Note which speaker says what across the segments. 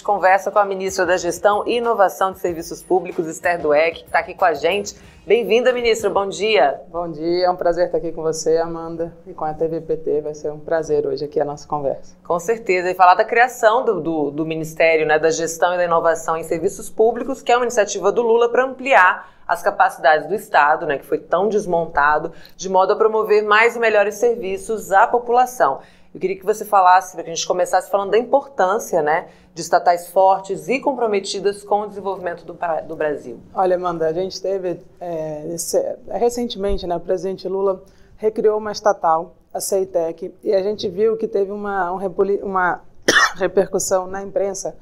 Speaker 1: gente conversa com a ministra da Gestão e Inovação de Serviços Públicos, Esther Dueck, que está aqui com a gente. Bem-vinda, ministra. Bom dia.
Speaker 2: Bom dia. É um prazer estar aqui com você, Amanda, e com a TVPT. Vai ser um prazer hoje aqui a nossa conversa.
Speaker 1: Com certeza. E falar da criação do, do, do Ministério né, da Gestão e da Inovação em Serviços Públicos, que é uma iniciativa do Lula para ampliar as capacidades do Estado, né, que foi tão desmontado, de modo a promover mais e melhores serviços à população. Eu queria que você falasse, que a gente começasse falando da importância né, de estatais fortes e comprometidas com o desenvolvimento do, do Brasil.
Speaker 2: Olha, Amanda, a gente teve, é, esse, recentemente, né, o presidente Lula recriou uma estatal, a CEITEC, e a gente viu que teve uma, um, uma repercussão na imprensa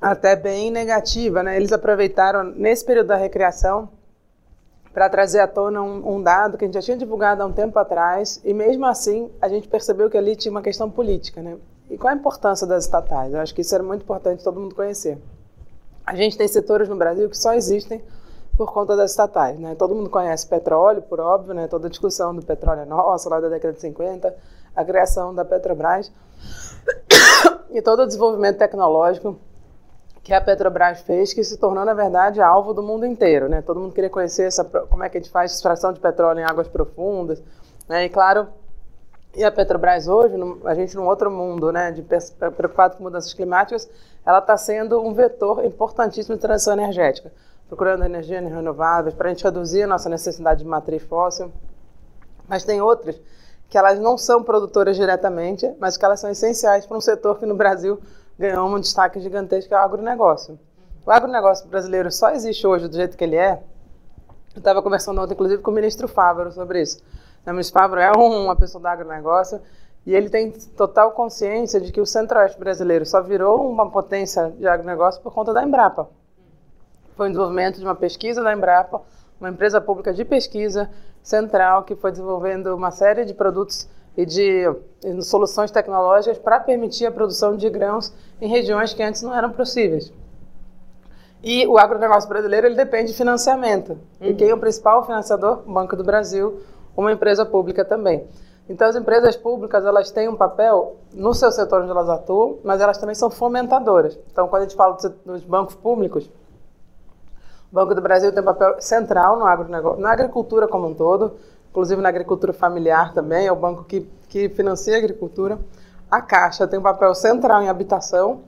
Speaker 2: até bem negativa, né? Eles aproveitaram nesse período da recreação para trazer à tona um, um, dado que a gente já tinha divulgado há um tempo atrás e mesmo assim a gente percebeu que ali tinha uma questão política, né? E qual a importância das estatais? Eu acho que isso era muito importante todo mundo conhecer. A gente tem setores no Brasil que só existem por conta das estatais, né? Todo mundo conhece petróleo, por óbvio, né? Toda a discussão do petróleo é nossa, lá da década de 50, a criação da Petrobras e todo o desenvolvimento tecnológico que a Petrobras fez, que se tornou, na verdade, alvo do mundo inteiro. Né? Todo mundo queria conhecer essa, como é que a gente faz extração de petróleo em águas profundas. Né? E, claro, e a Petrobras hoje, a gente num outro mundo, né, de preocupado com mudanças climáticas, ela está sendo um vetor importantíssimo de transição energética, procurando energias renováveis para a gente reduzir a nossa necessidade de matriz fóssil. Mas tem outras que elas não são produtoras diretamente, mas que elas são essenciais para um setor que no Brasil ganhou um destaque gigantesco, que é o agronegócio. O agronegócio brasileiro só existe hoje do jeito que ele é. Eu estava conversando ontem, inclusive, com o ministro Fávaro sobre isso. O ministro Fávaro é uma pessoa do agronegócio e ele tem total consciência de que o centro-oeste brasileiro só virou uma potência de agronegócio por conta da Embrapa. Foi o desenvolvimento de uma pesquisa da Embrapa, uma empresa pública de pesquisa central que foi desenvolvendo uma série de produtos e de soluções tecnológicas para permitir a produção de grãos em regiões que antes não eram possíveis. E o agronegócio brasileiro ele depende de financiamento. Uhum. E quem é o principal financiador? O Banco do Brasil, uma empresa pública também. Então, as empresas públicas elas têm um papel no seu setor onde elas atuam, mas elas também são fomentadoras. Então, quando a gente fala dos bancos públicos, o Banco do Brasil tem um papel central no agronegócio, na agricultura como um todo, inclusive na agricultura familiar também, é o banco que, que financia a agricultura. A Caixa tem um papel central em habitação,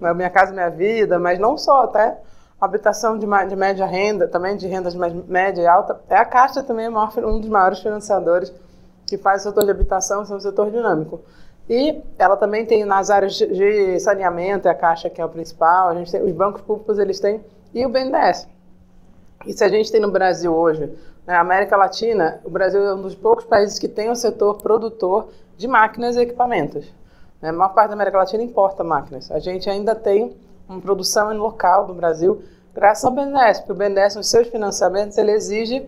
Speaker 2: né, Minha Casa Minha Vida, mas não só, até habitação de, de média renda, também de rendas média e alta. É a Caixa também é maior, um dos maiores financiadores que faz o setor de habitação, é um setor dinâmico. E ela também tem nas áreas de saneamento, é a Caixa que é o principal, a gente tem, os bancos públicos eles têm, e o BNDES. E se a gente tem no Brasil hoje na América Latina, o Brasil é um dos poucos países que tem um setor produtor de máquinas e equipamentos. Né? A maior parte da América Latina importa máquinas. A gente ainda tem uma produção local do Brasil, graças ao BNDES, porque o BNDES, nos seus financiamentos, ele exige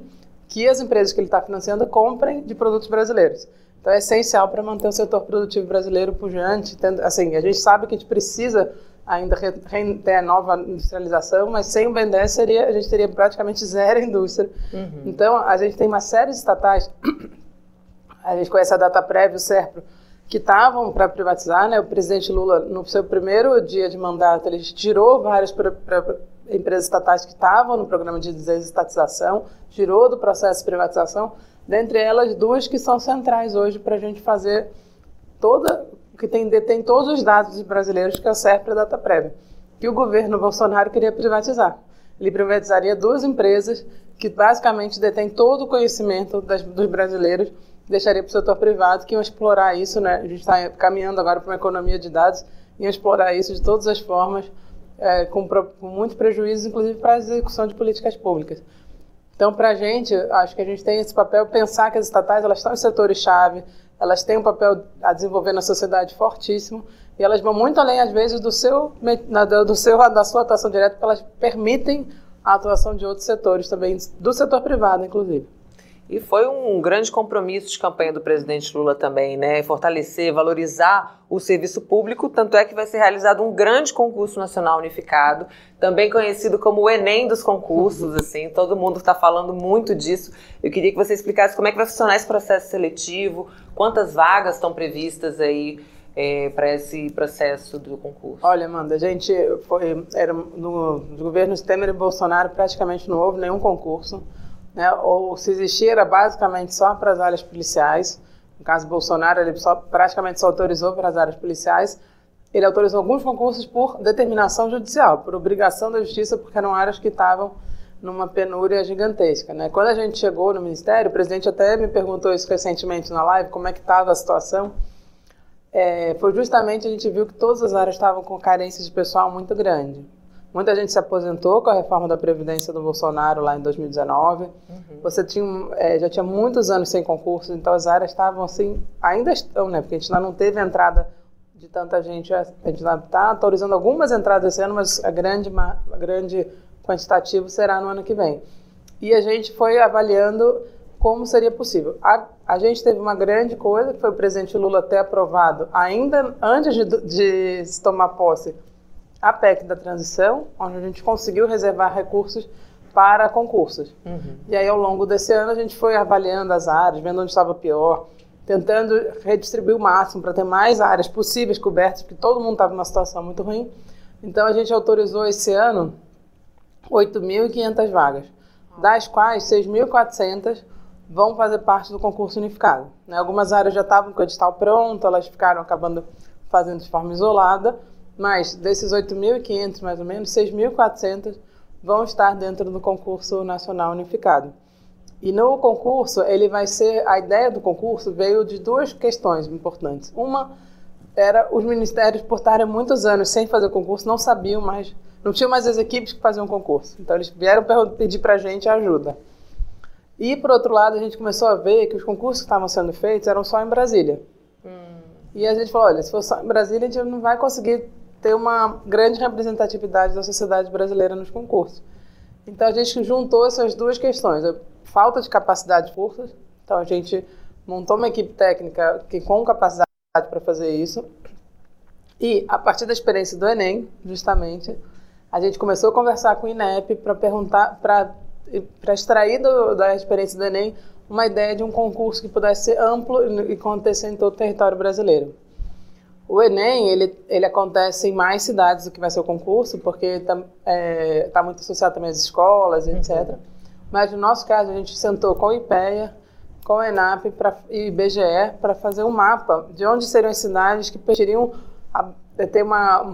Speaker 2: que as empresas que ele está financiando comprem de produtos brasileiros. Então é essencial para manter o setor produtivo brasileiro pujante. Tendo, assim, a gente sabe que a gente precisa ainda ter a nova industrialização, mas sem o BNDES seria, a gente teria praticamente zero indústria. Uhum. Então, a gente tem uma série de estatais, a gente conhece a Data Prévia, o SERPRO, que estavam para privatizar, né? O presidente Lula, no seu primeiro dia de mandato, ele tirou várias pra, pra, empresas estatais que estavam no programa de desestatização, tirou do processo de privatização, dentre elas duas que são centrais hoje para a gente fazer toda que tem, detém todos os dados brasileiros, que é SERP e a Data Prévia, que o governo Bolsonaro queria privatizar. Ele privatizaria duas empresas que basicamente detêm todo o conhecimento das, dos brasileiros, deixaria para o setor privado, que iam explorar isso, né? a gente está caminhando agora para uma economia de dados, iam explorar isso de todas as formas, é, com, com muitos prejuízos, inclusive para a execução de políticas públicas. Então, para a gente, acho que a gente tem esse papel, pensar que as estatais elas estão em setores-chave, elas têm um papel a desenvolver na sociedade fortíssimo e elas vão muito além às vezes do seu, do seu da sua atuação direta, porque elas permitem a atuação de outros setores também, do setor privado, inclusive.
Speaker 1: E foi um grande compromisso de campanha do presidente Lula também, né? Fortalecer, valorizar o serviço público, tanto é que vai ser realizado um grande concurso nacional unificado, também conhecido como o Enem dos concursos, assim, todo mundo está falando muito disso. Eu queria que você explicasse como é que vai funcionar esse processo seletivo, quantas vagas estão previstas aí é, para esse processo do concurso?
Speaker 2: Olha, Amanda, a gente foi era no, no governo Temer e Bolsonaro praticamente não houve nenhum concurso, né? Ou se existia era basicamente só para as áreas policiais. No caso Bolsonaro, ele só, praticamente só autorizou para as áreas policiais. Ele autorizou alguns concursos por determinação judicial, por obrigação da justiça, porque eram áreas que estavam numa penúria gigantesca. Né? Quando a gente chegou no Ministério, o presidente até me perguntou isso recentemente na live, como é que estava a situação. É, foi justamente a gente viu que todas as áreas estavam com carência de pessoal muito grande. Muita gente se aposentou com a reforma da Previdência do Bolsonaro lá em 2019. Uhum. Você tinha, é, já tinha muitos anos sem concurso, então as áreas estavam assim, ainda estão, né? Porque a gente ainda não teve entrada de tanta gente. A gente está autorizando algumas entradas esse ano, mas a grande, a grande quantitativo será no ano que vem. E a gente foi avaliando como seria possível. A, a gente teve uma grande coisa, que foi o presidente Lula ter aprovado, ainda antes de, de se tomar posse, a PEC da transição, onde a gente conseguiu reservar recursos para concursos. Uhum. E aí, ao longo desse ano, a gente foi avaliando as áreas, vendo onde estava pior, tentando redistribuir o máximo para ter mais áreas possíveis cobertas, porque todo mundo estava numa situação muito ruim. Então, a gente autorizou esse ano 8.500 vagas, das quais 6.400 vão fazer parte do concurso unificado. Né? Algumas áreas já estavam com o edital pronto, elas ficaram acabando fazendo de forma isolada, mas desses 8.500, mais ou menos, 6.400 vão estar dentro do concurso nacional unificado. E no concurso, ele vai ser. A ideia do concurso veio de duas questões importantes. Uma era os ministérios, por estarem muitos anos sem fazer concurso, não sabiam mais não tinha mais as equipes que faziam concurso. Então eles vieram pedir para a gente ajuda. E, por outro lado, a gente começou a ver que os concursos que estavam sendo feitos eram só em Brasília. Hum. E a gente falou, olha, se for só em Brasília, a gente não vai conseguir ter uma grande representatividade da sociedade brasileira nos concursos. Então a gente juntou essas duas questões, a falta de capacidade de cursos, então a gente montou uma equipe técnica que com capacidade para fazer isso, e a partir da experiência do Enem, justamente, a gente começou a conversar com o INEP para perguntar, para extrair do, da experiência do Enem uma ideia de um concurso que pudesse ser amplo e acontecer em todo o território brasileiro. O Enem, ele, ele acontece em mais cidades do que vai ser o concurso, porque está é, tá muito associado também às escolas, etc. Uhum. Mas no nosso caso, a gente sentou com o IPEA, com o ENAP pra, e IBGE para fazer um mapa de onde seriam as cidades que permitiriam ter uma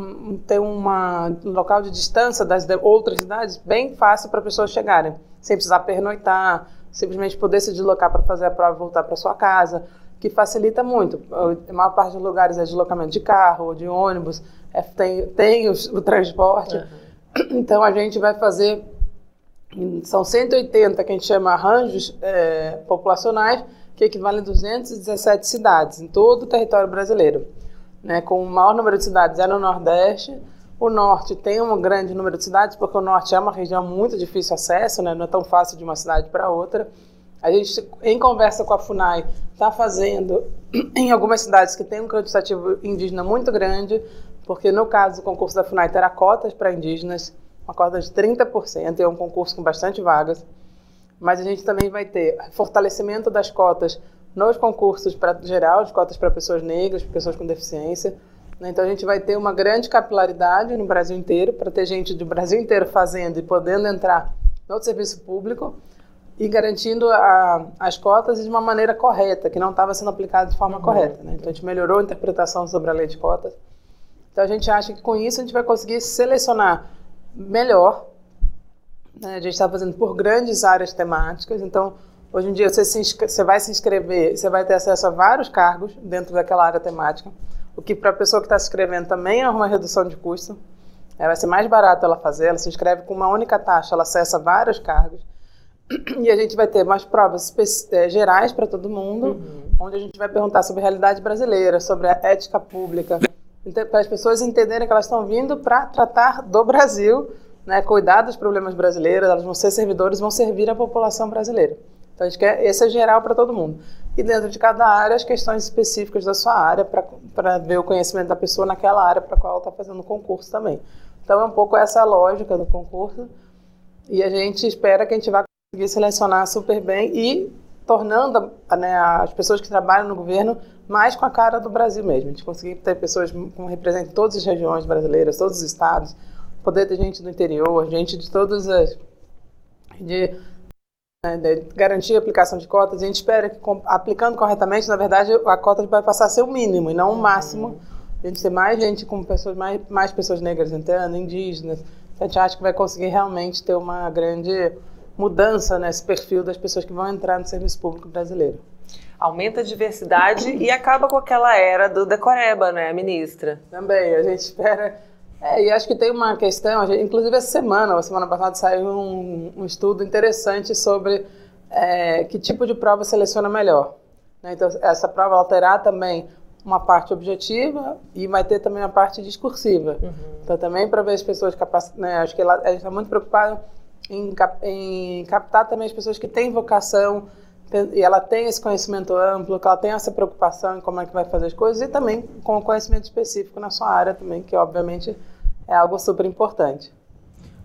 Speaker 2: ter uma um local de distância das outras cidades bem fácil para pessoas chegarem, sem precisar pernoitar, simplesmente poder se deslocar para fazer a prova e voltar para sua casa, que facilita muito. A maior parte dos lugares é deslocamento de carro, de ônibus, é, tem, tem o, o transporte. Uhum. Então a gente vai fazer são 180 que a gente chama arranjos é, populacionais, que equivalem a 217 cidades em todo o território brasileiro né, com o maior número de cidades é no Nordeste. O Norte tem um grande número de cidades, porque o Norte é uma região muito difícil de acesso, né, não é tão fácil de uma cidade para outra. A gente, em conversa com a FUNAI, está fazendo em algumas cidades que tem um quantitativo indígena muito grande, porque no caso do concurso da FUNAI terá cotas para indígenas, uma cota de 30%, é um concurso com bastante vagas. Mas a gente também vai ter fortalecimento das cotas nos concursos para geral, de cotas para pessoas negras, pessoas com deficiência. Né? Então a gente vai ter uma grande capilaridade no Brasil inteiro, para ter gente do Brasil inteiro fazendo e podendo entrar no serviço público e garantindo a, as cotas de uma maneira correta, que não estava sendo aplicada de forma uhum. correta. Né? Então a gente melhorou a interpretação sobre a lei de cotas. Então a gente acha que com isso a gente vai conseguir selecionar melhor. Né? A gente está fazendo por grandes áreas temáticas, então Hoje em dia você, se, você vai se inscrever, você vai ter acesso a vários cargos dentro daquela área temática, o que para a pessoa que está se inscrevendo também é uma redução de custo. É, vai ser mais barato ela fazer, ela se inscreve com uma única taxa, ela acessa vários cargos. E a gente vai ter mais provas é, gerais para todo mundo, uhum. onde a gente vai perguntar sobre a realidade brasileira, sobre a ética pública, então, para as pessoas entenderem que elas estão vindo para tratar do Brasil, né, cuidar dos problemas brasileiros, elas vão ser servidores, vão servir a população brasileira. Então, a gente quer, esse é geral para todo mundo. E dentro de cada área, as questões específicas da sua área, para ver o conhecimento da pessoa naquela área para a qual ela está fazendo o concurso também. Então, é um pouco essa a lógica do concurso. E a gente espera que a gente vá conseguir selecionar super bem e tornando né, as pessoas que trabalham no governo mais com a cara do Brasil mesmo. A gente conseguir ter pessoas que representem todas as regiões brasileiras, todos os estados, poder ter gente do interior, gente de todas as. de, né, de garantir a aplicação de cotas. A gente espera que, aplicando corretamente, na verdade, a cota vai passar a ser o mínimo e não o máximo. A gente ter mais gente com pessoas, mais, mais pessoas negras entrando, indígenas. A gente acha que vai conseguir realmente ter uma grande mudança nesse perfil das pessoas que vão entrar no serviço público brasileiro.
Speaker 1: Aumenta a diversidade e acaba com aquela era do decoreba, né, ministra?
Speaker 2: Também, a gente espera. É, e acho que tem uma questão, gente, inclusive essa semana, a semana passada saiu um, um estudo interessante sobre é, que tipo de prova seleciona melhor. Né? Então, essa prova alterar também uma parte objetiva e vai ter também a parte discursiva. Uhum. Então, também para ver as pessoas capacitadas, né, acho que ela, a gente está muito preocupado em, em captar também as pessoas que têm vocação e ela tem esse conhecimento amplo, que ela tem essa preocupação em como é que vai fazer as coisas e também com o conhecimento específico na sua área também, que obviamente é algo super importante.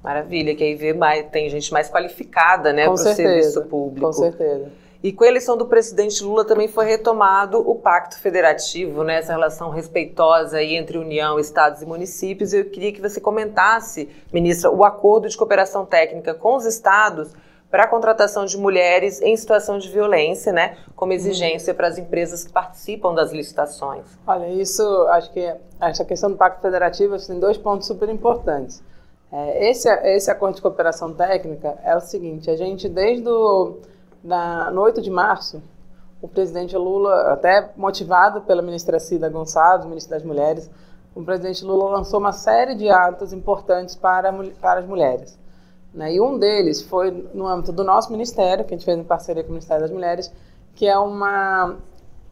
Speaker 1: Maravilha, que aí vê mais, tem gente mais qualificada, né, para o serviço público.
Speaker 2: Com certeza.
Speaker 1: E com a eleição do presidente Lula também foi retomado o pacto federativo, né, essa relação respeitosa aí entre União, estados e municípios. Eu queria que você comentasse, ministra, o acordo de cooperação técnica com os estados para a contratação de mulheres em situação de violência, né, como exigência para as empresas que participam das licitações.
Speaker 2: Olha, isso, acho que essa questão do Pacto Federativo tem dois pontos super importantes. É, esse, esse acordo de cooperação técnica é o seguinte, a gente desde o na, no 8 de março, o presidente Lula, até motivado pela ministra Cida Gonçalves, ministra das Mulheres, o presidente Lula lançou uma série de atos importantes para, para as mulheres. Né? E um deles foi no âmbito do nosso ministério, que a gente fez em parceria com o Ministério das Mulheres, que é uma.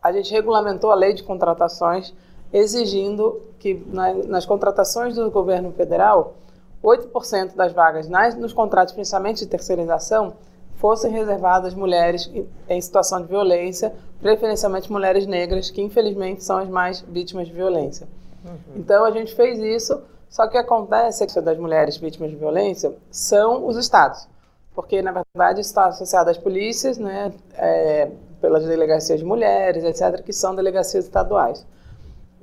Speaker 2: A gente regulamentou a lei de contratações, exigindo que na, nas contratações do governo federal, 8% das vagas nas, nos contratos, principalmente de terceirização, fossem reservadas mulheres em situação de violência, preferencialmente mulheres negras, que infelizmente são as mais vítimas de violência. Uhum. Então a gente fez isso, só que acontece é que das mulheres vítimas de violência são os estados, porque na verdade está associado às polícias, né, é, pelas delegacias de mulheres, etc., que são delegacias estaduais.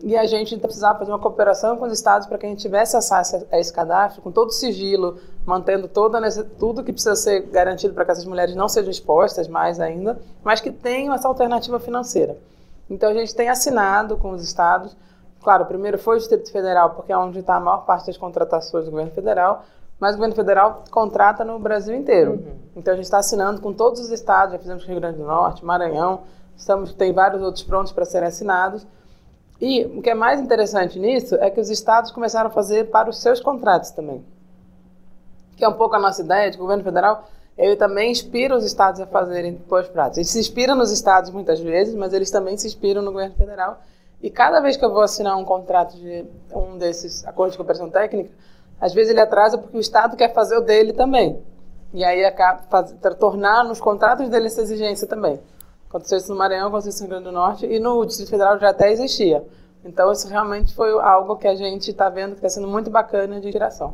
Speaker 2: E a gente precisava fazer uma cooperação com os estados para que a gente tivesse acesso a esse cadastro, com todo o sigilo, mantendo toda tudo que precisa ser garantido para que essas mulheres não sejam expostas mais ainda, mas que tenham essa alternativa financeira. Então a gente tem assinado com os estados. Claro, primeiro foi o Distrito Federal, porque é onde está a maior parte das contratações do governo federal, mas o governo federal contrata no Brasil inteiro. Uhum. Então a gente está assinando com todos os estados, já fizemos com Rio Grande do Norte, Maranhão, estamos, tem vários outros prontos para serem assinados. E o que é mais interessante nisso é que os estados começaram a fazer para os seus contratos também. Que é um pouco a nossa ideia de governo federal, ele também inspira os estados a fazerem boas práticas. Ele se inspira nos estados muitas vezes, mas eles também se inspiram no governo federal. E cada vez que eu vou assinar um contrato de um desses acordos de cooperação técnica, às vezes ele atrasa porque o estado quer fazer o dele também. E aí acaba tornar nos contratos dele essa exigência também. Aconteceu isso no Maranhão, aconteceu isso no Rio Grande do Norte e no Distrito Federal já até existia. Então, isso realmente foi algo que a gente está vendo que está sendo muito bacana de geração.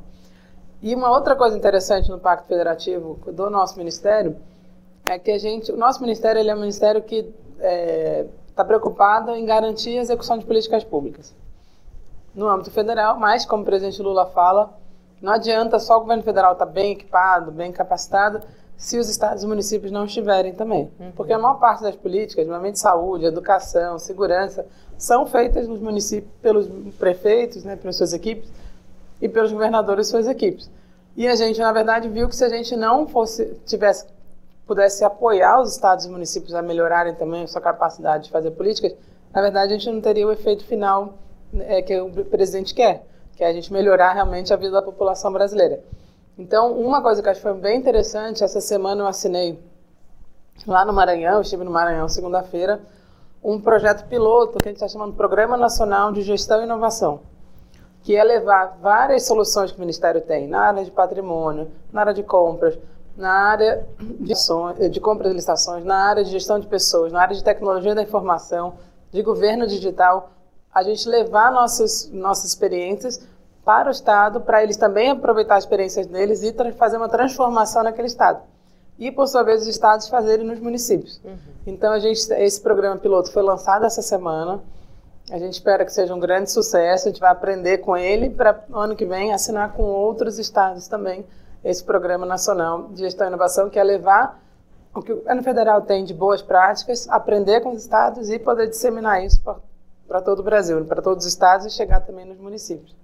Speaker 2: E uma outra coisa interessante no Pacto Federativo do nosso ministério é que a gente, o nosso ministério ele é um ministério que está é, tá preocupado em garantir a execução de políticas públicas no âmbito federal, mas como o presidente Lula fala, não adianta só o governo federal estar tá bem equipado, bem capacitado, se os estados e municípios não estiverem também. Uhum. Porque a maior parte das políticas, normalmente saúde, educação, segurança, são feitas nos municípios pelos prefeitos, né, pelas suas equipes, e pelos governadores e suas equipes. E a gente, na verdade, viu que se a gente não fosse tivesse pudesse apoiar os estados e municípios a melhorarem também a sua capacidade de fazer políticas, na verdade a gente não teria o efeito final é, que o presidente quer, que é a gente melhorar realmente a vida da população brasileira. Então, uma coisa que eu acho que foi bem interessante, essa semana eu assinei lá no Maranhão, estive no Maranhão segunda-feira, um projeto piloto que a gente está chamando Programa Nacional de Gestão e Inovação, que é levar várias soluções que o Ministério tem na área de patrimônio, na área de compras, na área de, de compras e licitações, na área de gestão de pessoas, na área de tecnologia da informação, de governo digital, a gente levar nossas, nossas experiências para o Estado, para eles também aproveitar as experiências deles e fazer uma transformação naquele Estado. e, por sua vez, os estados fazerem nos municípios. Uhum. Então, a gente, esse programa piloto foi lançado essa semana. A gente espera que seja um grande sucesso. A gente vai aprender com ele para ano que vem assinar com outros estados também esse programa nacional de gestão e inovação, que é levar o que o governo federal tem de boas práticas, aprender com os estados e poder disseminar isso para todo o Brasil, para todos os estados e chegar também nos municípios.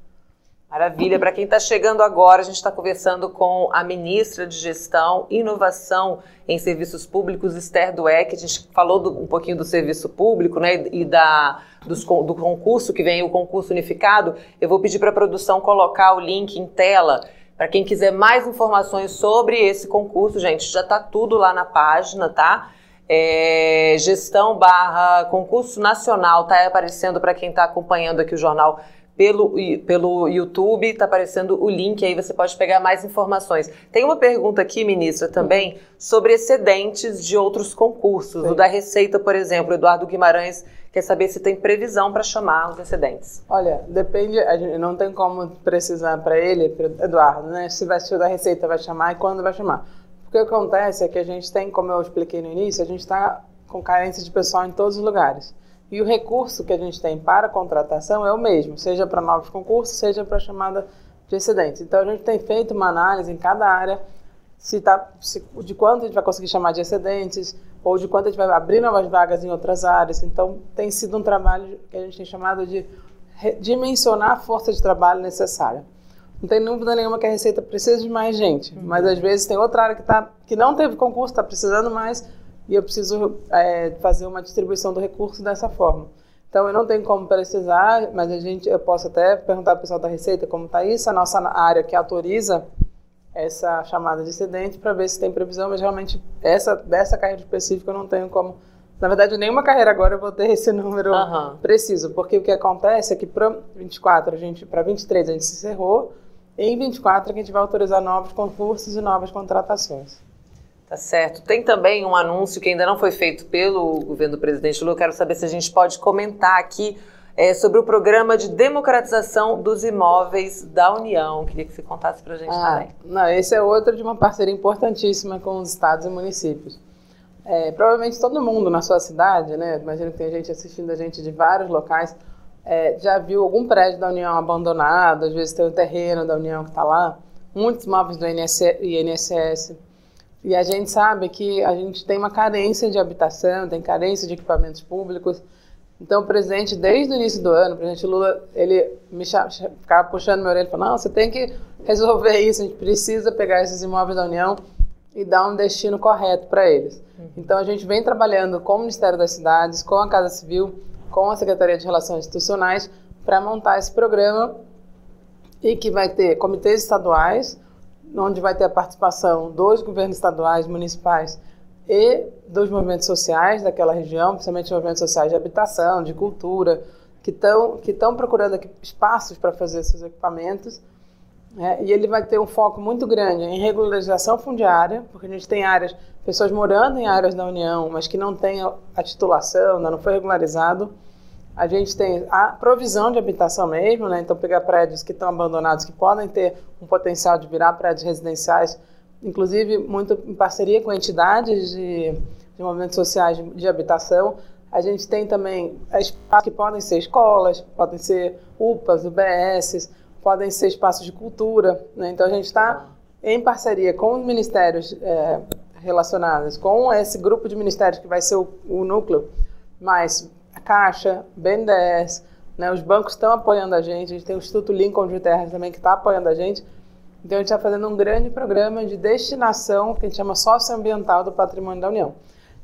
Speaker 1: Maravilha. Para quem está chegando agora, a gente está conversando com a ministra de Gestão Inovação em Serviços Públicos, Esther Dueck. A gente falou do, um pouquinho do serviço público né, e da, dos, do concurso, que vem o concurso unificado. Eu vou pedir para a produção colocar o link em tela. Para quem quiser mais informações sobre esse concurso, gente, já está tudo lá na página, tá? É, gestão barra concurso nacional, tá aparecendo para quem está acompanhando aqui o jornal pelo, pelo YouTube, está aparecendo o link aí, você pode pegar mais informações. Tem uma pergunta aqui, ministra, também, sobre excedentes de outros concursos. Sim. O da Receita, por exemplo, Eduardo Guimarães quer saber se tem previsão para chamar os excedentes.
Speaker 2: Olha, depende, a gente não tem como precisar para ele, para Eduardo, né? Se vai ser da Receita, vai chamar e quando vai chamar. O que acontece é que a gente tem, como eu expliquei no início, a gente está com carência de pessoal em todos os lugares. E o recurso que a gente tem para contratação é o mesmo, seja para novos concursos, seja para chamada de excedentes. Então a gente tem feito uma análise em cada área se tá, se, de quanto a gente vai conseguir chamar de excedentes ou de quanto a gente vai abrir novas vagas em outras áreas. Então tem sido um trabalho que a gente tem chamado de dimensionar a força de trabalho necessária. Não tem dúvida nenhuma que a Receita precisa de mais gente, uhum. mas às vezes tem outra área que, tá, que não teve concurso, está precisando mais, e eu preciso é, fazer uma distribuição do recurso dessa forma. Então, eu não tenho como precisar, mas a gente, eu posso até perguntar para o pessoal da Receita como está isso, a nossa área que autoriza essa chamada de excedente para ver se tem previsão, mas realmente essa dessa carreira específica eu não tenho como. Na verdade, nenhuma carreira agora eu vou ter esse número uhum. preciso, porque o que acontece é que para 24 a gente, para 23 a gente se encerrou, e em 24 a gente vai autorizar novos concursos e novas contratações.
Speaker 1: Tá certo. Tem também um anúncio que ainda não foi feito pelo governo do presidente Lula. Eu quero saber se a gente pode comentar aqui é, sobre o programa de democratização dos imóveis da União. Queria que você contasse para a gente ah, também.
Speaker 2: Não, esse é outro de uma parceria importantíssima com os estados e municípios. É, provavelmente todo mundo na sua cidade, né? Imagino que tem gente assistindo a gente de vários locais, é, já viu algum prédio da União abandonado, às vezes tem um terreno da União que está lá, muitos imóveis do INSS e a gente sabe que a gente tem uma carência de habitação, tem carência de equipamentos públicos. Então, o presidente, desde o início do ano, o presidente Lula, ele me ficava puxando meu orelha e falando: não, você tem que resolver isso, a gente precisa pegar esses imóveis da União e dar um destino correto para eles. Uhum. Então, a gente vem trabalhando com o Ministério das Cidades, com a Casa Civil, com a Secretaria de Relações Institucionais, para montar esse programa e que vai ter comitês estaduais onde vai ter a participação dos governos estaduais, municipais e dos movimentos sociais daquela região, principalmente movimentos sociais de habitação, de cultura, que estão que estão procurando espaços para fazer esses equipamentos. É, e ele vai ter um foco muito grande em regularização fundiária, porque a gente tem áreas, pessoas morando em áreas da União, mas que não têm a titulação, ainda não foi regularizado a gente tem a provisão de habitação mesmo, né? então pegar prédios que estão abandonados, que podem ter um potencial de virar prédios residenciais, inclusive muito em parceria com entidades de, de movimentos sociais de, de habitação. A gente tem também espaços que podem ser escolas, podem ser UPAs, UBS, podem ser espaços de cultura. Né? Então a gente está em parceria com os ministérios é, relacionados, com esse grupo de ministérios que vai ser o, o núcleo, mas Caixa, BNDES, né, os bancos estão apoiando a gente, a gente tem o Instituto Lincoln de Terras também que está apoiando a gente. Então a gente está fazendo um grande programa de destinação que a gente chama socioambiental do patrimônio da União.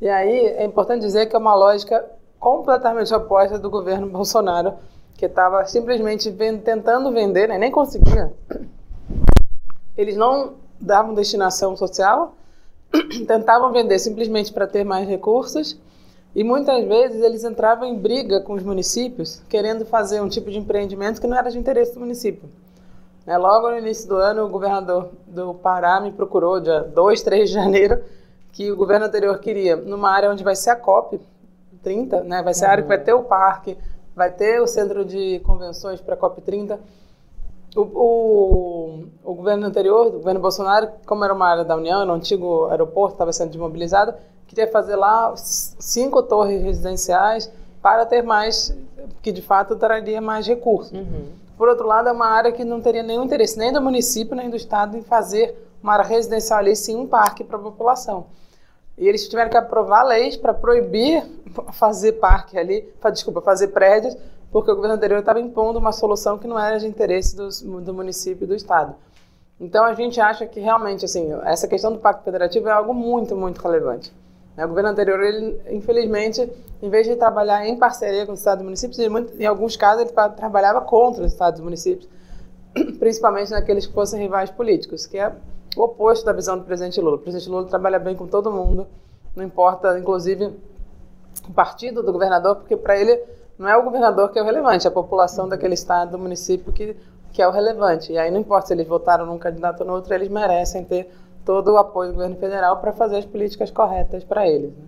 Speaker 2: E aí é importante dizer que é uma lógica completamente oposta do governo Bolsonaro, que estava simplesmente vend tentando vender, né, nem conseguia. Eles não davam destinação social, tentavam vender simplesmente para ter mais recursos e muitas vezes eles entravam em briga com os municípios, querendo fazer um tipo de empreendimento que não era de interesse do município. Né, logo no início do ano, o governador do Pará me procurou, dia 2, 3 de janeiro, que o governo anterior queria, numa área onde vai ser a COP 30, né, vai ser a área que vai ter o parque, vai ter o centro de convenções para a COP 30, o, o, o, governo anterior, o governo Bolsonaro, como era uma área da União, no antigo aeroporto, estava sendo desmobilizado, queria fazer lá cinco torres residenciais para ter mais, que de fato traria mais recursos. Uhum. Por outro lado, é uma área que não teria nenhum interesse nem do município nem do estado em fazer uma área residencial ali, sim um parque para a população. E eles tiveram que aprovar leis para proibir fazer parque ali, desculpa, fazer prédios, porque o governo anterior estava impondo uma solução que não era de interesse dos, do município e do estado. Então a gente acha que realmente assim essa questão do pacto federativo é algo muito muito relevante. Né? O governo anterior, ele, infelizmente, em vez de trabalhar em parceria com os estados e municípios, em alguns casos ele trabalhava contra os estados e municípios, principalmente naqueles que fossem rivais políticos, que é o oposto da visão do presidente Lula. O presidente Lula trabalha bem com todo mundo, não importa, inclusive, o partido do governador, porque para ele não é o governador que é o relevante, é a população daquele estado, do município que, que é o relevante. E aí não importa se eles votaram num candidato ou no outro, eles merecem ter todo o apoio do governo federal para fazer as políticas corretas para eles. Né?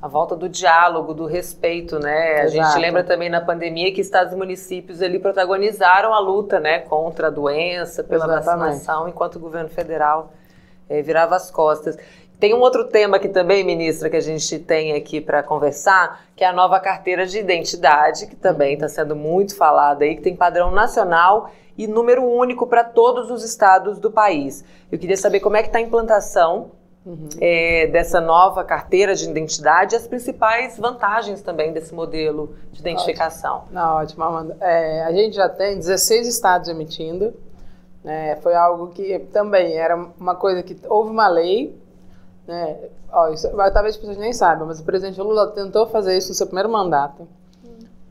Speaker 1: A volta do diálogo, do respeito, né? A gente lembra também na pandemia que estados e municípios ali protagonizaram a luta, né, contra a doença, pela Exatamente. vacinação, enquanto o governo federal é, virava as costas. Tem um outro tema aqui também, ministra, que a gente tem aqui para conversar, que é a nova carteira de identidade, que também está sendo muito falada aí, que tem padrão nacional e número único para todos os estados do país. Eu queria saber como é que está a implantação uhum. é, dessa nova carteira de identidade e as principais vantagens também desse modelo de identificação.
Speaker 2: Ótimo. Não, ótimo, Amanda. É, a gente já tem 16 estados emitindo. Né, foi algo que também era uma coisa que houve uma lei né, ó, isso, talvez as pessoas nem saibam, mas o presidente Lula tentou fazer isso no seu primeiro mandato.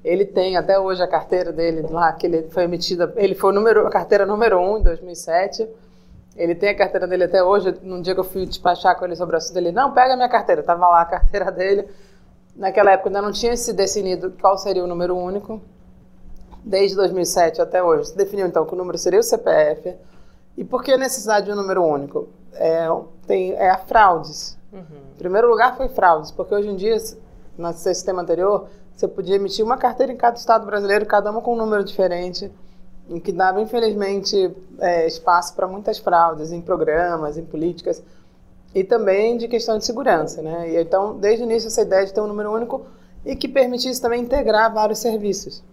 Speaker 2: Ele tem até hoje a carteira dele lá, que ele foi emitida, ele foi número, a carteira número 1 um, em 2007. Ele tem a carteira dele até hoje. Num dia que eu fui despachar com ele sobre o assunto, ele, não, pega a minha carteira. Tava lá a carteira dele. Naquela época ainda não tinha se definido qual seria o número único. Desde 2007 até hoje. Se definiu então que o número seria o CPF. E por que a necessidade de um número único? É, tem, é a fraudes. Uhum. Primeiro lugar foi fraudes, porque hoje em dia, no sistema anterior, você podia emitir uma carteira em cada estado brasileiro, cada uma com um número diferente, em que dava, infelizmente, é, espaço para muitas fraudes em programas, em políticas, e também de questão de segurança. Né? E, então, desde o início, essa ideia de ter um número único e que permitisse também integrar vários serviços.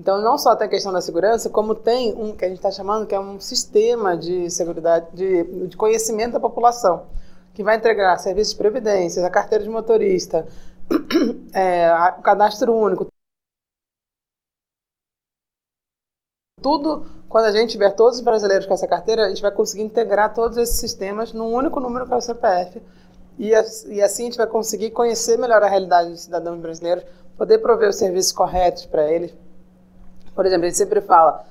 Speaker 2: Então, não só tem a questão da segurança, como tem um que a gente está chamando que é um sistema de segurança, de, de conhecimento da população, que vai integrar serviços de previdência, a carteira de motorista, é, o cadastro único. Tudo, quando a gente tiver todos os brasileiros com essa carteira, a gente vai conseguir integrar todos esses sistemas num único número que é o CPF. E, e assim a gente vai conseguir conhecer melhor a realidade dos cidadãos brasileiros, poder prover os serviços corretos para eles. Por exemplo, a gente sempre fala,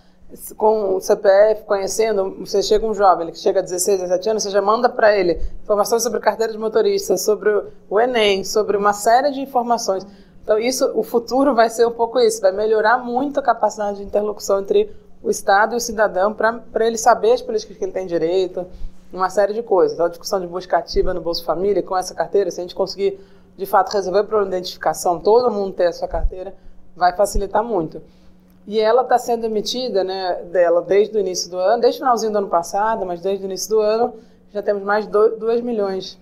Speaker 2: com o CPF, conhecendo, você chega um jovem, ele chega a 16, 17 anos, você já manda para ele informações sobre carteira de motorista, sobre o Enem, sobre uma série de informações. Então, isso, o futuro vai ser um pouco isso, vai melhorar muito a capacidade de interlocução entre o Estado e o cidadão para ele saber as políticas que ele tem direito, uma série de coisas. Então, a discussão de busca ativa no Bolsa Família, com essa carteira, se a gente conseguir, de fato, resolver o problema de identificação, todo mundo ter a sua carteira, vai facilitar muito. E ela está sendo emitida, né, dela desde o início do ano, desde o finalzinho do ano passado, mas desde o início do ano, já temos mais de 2 milhões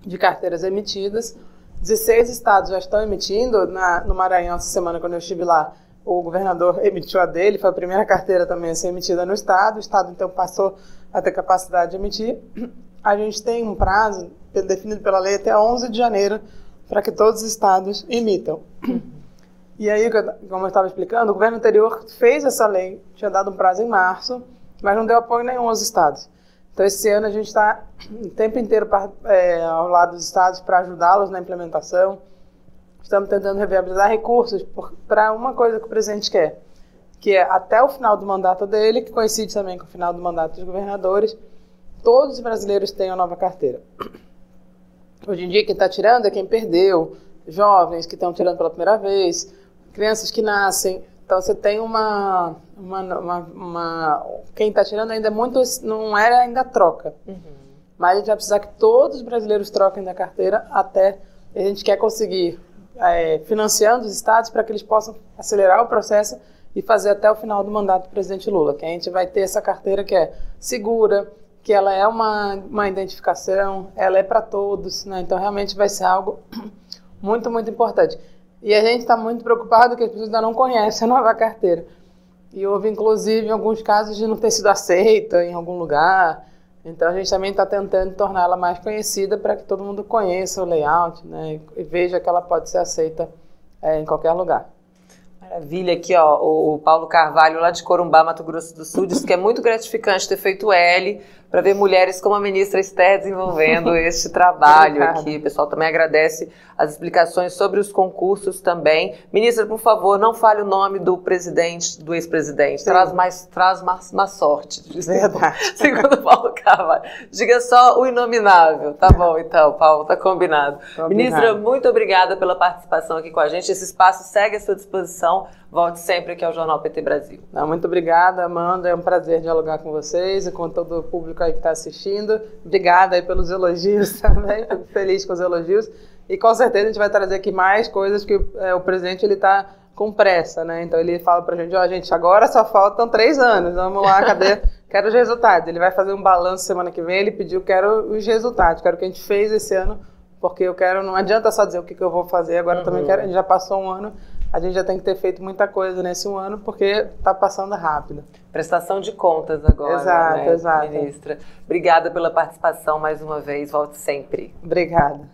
Speaker 2: de carteiras emitidas. 16 estados já estão emitindo. Na, no Maranhão, essa semana, quando eu estive lá, o governador emitiu a dele, foi a primeira carteira também a ser emitida no estado. O estado, então, passou a ter capacidade de emitir. A gente tem um prazo definido pela lei até 11 de janeiro para que todos os estados emitam. E aí, como eu estava explicando, o governo anterior fez essa lei, tinha dado um prazo em março, mas não deu apoio nenhum aos estados. Então, esse ano a gente está o tempo inteiro pra, é, ao lado dos estados para ajudá-los na implementação. Estamos tentando reviabilizar recursos para uma coisa que o presidente quer, que é até o final do mandato dele, que coincide também com o final do mandato dos governadores, todos os brasileiros tenham nova carteira. Hoje em dia, quem está tirando é quem perdeu, jovens que estão tirando pela primeira vez, crianças que nascem. Então você tem uma. uma, uma, uma quem está tirando ainda é muito. Não era ainda troca. Uhum. Mas a gente vai precisar que todos os brasileiros troquem da carteira até. A gente quer conseguir é, financiando os estados para que eles possam acelerar o processo e fazer até o final do mandato do presidente Lula, que a gente vai ter essa carteira que é segura, que ela é uma, uma identificação, ela é para todos, né? Então realmente vai ser algo muito, muito importante. E a gente está muito preocupado que as pessoas ainda não conhecem a nova carteira. E houve, inclusive, alguns casos de não ter sido aceita em algum lugar. Então a gente também está tentando torná-la mais conhecida para que todo mundo conheça o layout né, e veja que ela pode ser aceita é, em qualquer lugar.
Speaker 1: Maravilha, aqui ó, o Paulo Carvalho lá de Corumbá, Mato Grosso do Sul, disse que é muito gratificante ter feito L para ver mulheres como a ministra Esther desenvolvendo este trabalho aqui. O pessoal também agradece as explicações sobre os concursos também. Ministra, por favor, não fale o nome do presidente, do ex-presidente. Traz mais, traz mais, mais sorte.
Speaker 2: Verdade.
Speaker 1: Segundo Paulo Carvalho. Diga só o inominável. Tá bom, então, Paulo, tá combinado. combinado. Ministra, muito obrigada pela participação aqui com a gente. Esse espaço segue à sua disposição. Volte sempre aqui ao Jornal PT Brasil.
Speaker 2: Não, muito obrigada, Amanda. É um prazer dialogar com vocês e com todo o público aí que está assistindo. Obrigada aí pelos elogios também. Fico feliz com os elogios. E com certeza a gente vai trazer aqui mais coisas que é, o presidente ele está com pressa, né? Então ele fala para a gente, ó, oh, gente, agora só faltam três anos. Vamos lá, cadê? quero os resultados. Ele vai fazer um balanço semana que vem. Ele pediu, quero os resultados, quero o que a gente fez esse ano, porque eu quero. Não adianta só dizer o que, que eu vou fazer. Agora uhum. também quero. A gente já passou um ano a gente já tem que ter feito muita coisa nesse um ano, porque está passando rápido.
Speaker 1: Prestação de contas agora,
Speaker 2: exato,
Speaker 1: né,
Speaker 2: exato.
Speaker 1: ministra? Obrigada pela participação mais uma vez, volte sempre.
Speaker 2: Obrigada.